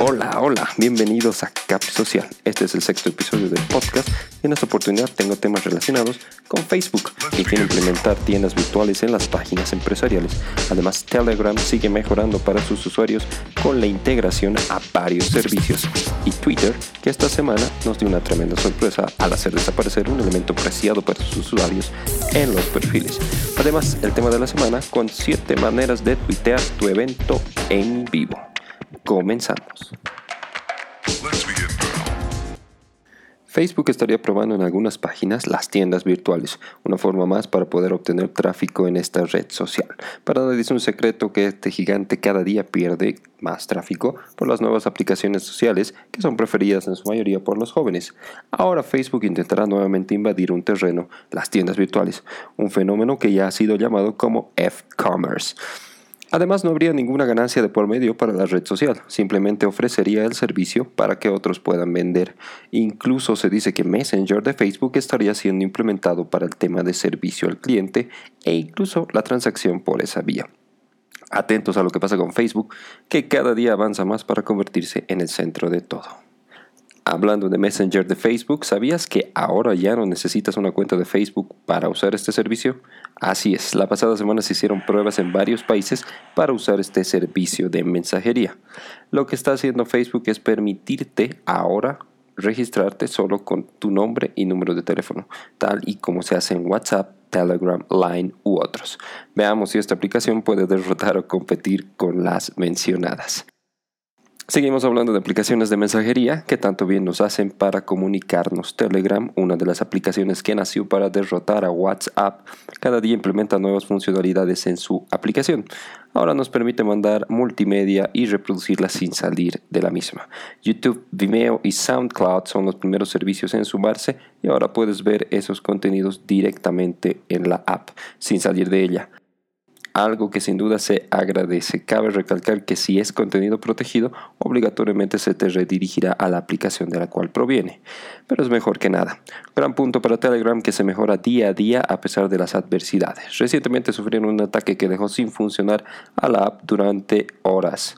Hola, hola, bienvenidos a Cap Social. Este es el sexto episodio del podcast y en esta oportunidad tengo temas relacionados con Facebook y quiere implementar tiendas virtuales en las páginas empresariales. Además, Telegram sigue mejorando para sus usuarios con la integración a varios servicios. Y Twitter, que esta semana nos dio una tremenda sorpresa al hacer desaparecer un elemento preciado para sus usuarios en los perfiles. Además, el tema de la semana con 7 maneras de tuitear tu evento en vivo. Comenzamos. Facebook estaría probando en algunas páginas las tiendas virtuales, una forma más para poder obtener tráfico en esta red social. Para nadie es un secreto que este gigante cada día pierde más tráfico por las nuevas aplicaciones sociales que son preferidas en su mayoría por los jóvenes. Ahora Facebook intentará nuevamente invadir un terreno, las tiendas virtuales, un fenómeno que ya ha sido llamado como F-Commerce. Además, no habría ninguna ganancia de por medio para la red social, simplemente ofrecería el servicio para que otros puedan vender. Incluso se dice que Messenger de Facebook estaría siendo implementado para el tema de servicio al cliente e incluso la transacción por esa vía. Atentos a lo que pasa con Facebook, que cada día avanza más para convertirse en el centro de todo. Hablando de Messenger de Facebook, ¿sabías que ahora ya no necesitas una cuenta de Facebook para usar este servicio? Así es, la pasada semana se hicieron pruebas en varios países para usar este servicio de mensajería. Lo que está haciendo Facebook es permitirte ahora registrarte solo con tu nombre y número de teléfono, tal y como se hace en WhatsApp, Telegram, Line u otros. Veamos si esta aplicación puede derrotar o competir con las mencionadas. Seguimos hablando de aplicaciones de mensajería que tanto bien nos hacen para comunicarnos. Telegram, una de las aplicaciones que nació para derrotar a WhatsApp, cada día implementa nuevas funcionalidades en su aplicación. Ahora nos permite mandar multimedia y reproducirla sin salir de la misma. YouTube, Vimeo y SoundCloud son los primeros servicios en sumarse y ahora puedes ver esos contenidos directamente en la app, sin salir de ella algo que sin duda se agradece. Cabe recalcar que si es contenido protegido, obligatoriamente se te redirigirá a la aplicación de la cual proviene. Pero es mejor que nada. Gran punto para Telegram que se mejora día a día a pesar de las adversidades. Recientemente sufrieron un ataque que dejó sin funcionar a la app durante horas.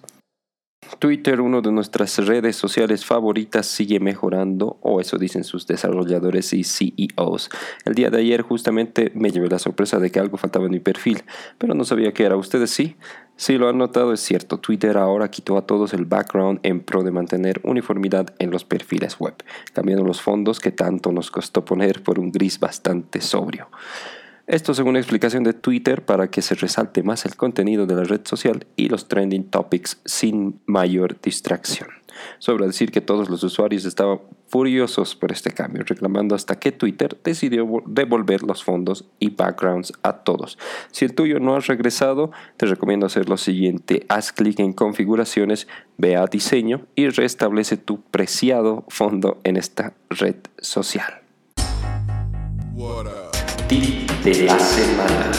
Twitter, una de nuestras redes sociales favoritas, sigue mejorando, o eso dicen sus desarrolladores y CEOs. El día de ayer justamente me llevé la sorpresa de que algo faltaba en mi perfil, pero no sabía qué era. ¿Ustedes sí? Si lo han notado, es cierto. Twitter ahora quitó a todos el background en pro de mantener uniformidad en los perfiles web, cambiando los fondos que tanto nos costó poner por un gris bastante sobrio. Esto según una explicación de Twitter para que se resalte más el contenido de la red social y los trending topics sin mayor distracción. Sobra decir que todos los usuarios estaban furiosos por este cambio, reclamando hasta que Twitter decidió devolver los fondos y backgrounds a todos. Si el tuyo no ha regresado, te recomiendo hacer lo siguiente. Haz clic en configuraciones, ve a diseño y restablece tu preciado fondo en esta red social de la semana.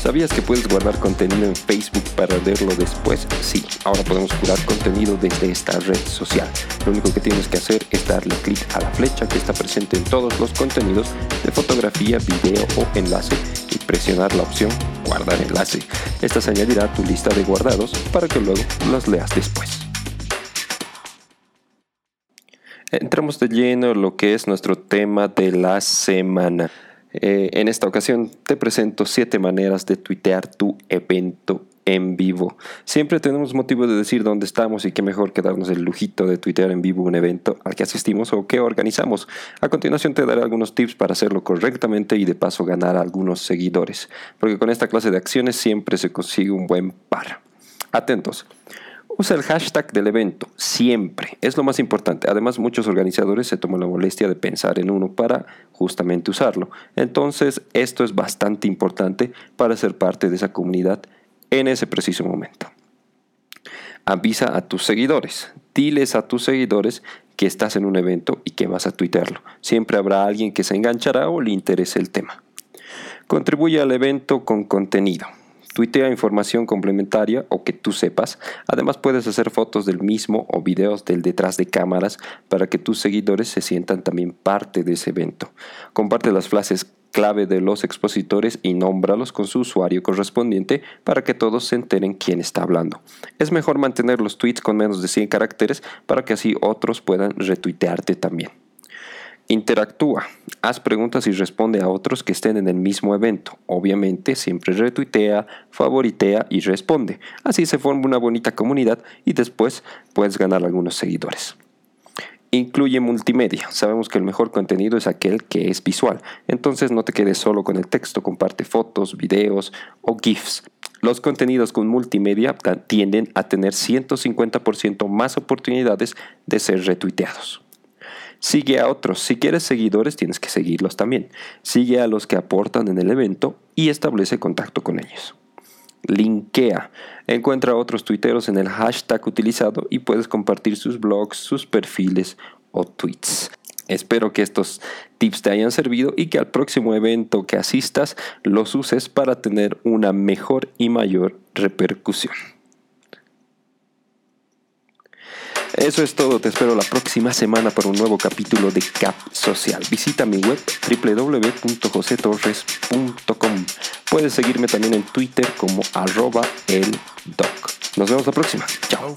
¿Sabías que puedes guardar contenido en Facebook para verlo después? Sí, ahora podemos curar contenido desde esta red social. Lo único que tienes que hacer es darle clic a la flecha que está presente en todos los contenidos de fotografía, video o enlace y presionar la opción Guardar enlace. Esta se añadirá a tu lista de guardados para que luego los leas después. Entramos de lleno en lo que es nuestro tema de la semana. Eh, en esta ocasión te presento siete maneras de tuitear tu evento en vivo. Siempre tenemos motivo de decir dónde estamos y qué mejor que darnos el lujito de tuitear en vivo un evento al que asistimos o que organizamos. A continuación te daré algunos tips para hacerlo correctamente y de paso ganar algunos seguidores, porque con esta clase de acciones siempre se consigue un buen par. Atentos. Usa el hashtag del evento, siempre. Es lo más importante. Además, muchos organizadores se toman la molestia de pensar en uno para justamente usarlo. Entonces, esto es bastante importante para ser parte de esa comunidad en ese preciso momento. Avisa a tus seguidores. Diles a tus seguidores que estás en un evento y que vas a tuitearlo. Siempre habrá alguien que se enganchará o le interese el tema. Contribuye al evento con contenido. Tuitea información complementaria o que tú sepas. Además puedes hacer fotos del mismo o videos del detrás de cámaras para que tus seguidores se sientan también parte de ese evento. Comparte las frases clave de los expositores y nómbralos con su usuario correspondiente para que todos se enteren quién está hablando. Es mejor mantener los tweets con menos de 100 caracteres para que así otros puedan retuitearte también. Interactúa, haz preguntas y responde a otros que estén en el mismo evento. Obviamente siempre retuitea, favoritea y responde. Así se forma una bonita comunidad y después puedes ganar algunos seguidores. Incluye multimedia. Sabemos que el mejor contenido es aquel que es visual. Entonces no te quedes solo con el texto, comparte fotos, videos o GIFs. Los contenidos con multimedia tienden a tener 150% más oportunidades de ser retuiteados. Sigue a otros. Si quieres seguidores, tienes que seguirlos también. Sigue a los que aportan en el evento y establece contacto con ellos. Linkea. Encuentra a otros tuiteros en el hashtag utilizado y puedes compartir sus blogs, sus perfiles o tweets. Espero que estos tips te hayan servido y que al próximo evento que asistas los uses para tener una mejor y mayor repercusión. Eso es todo, te espero la próxima semana para un nuevo capítulo de Cap Social. Visita mi web www.josetorres.com. Puedes seguirme también en Twitter como arroba el doc. Nos vemos la próxima. Chao.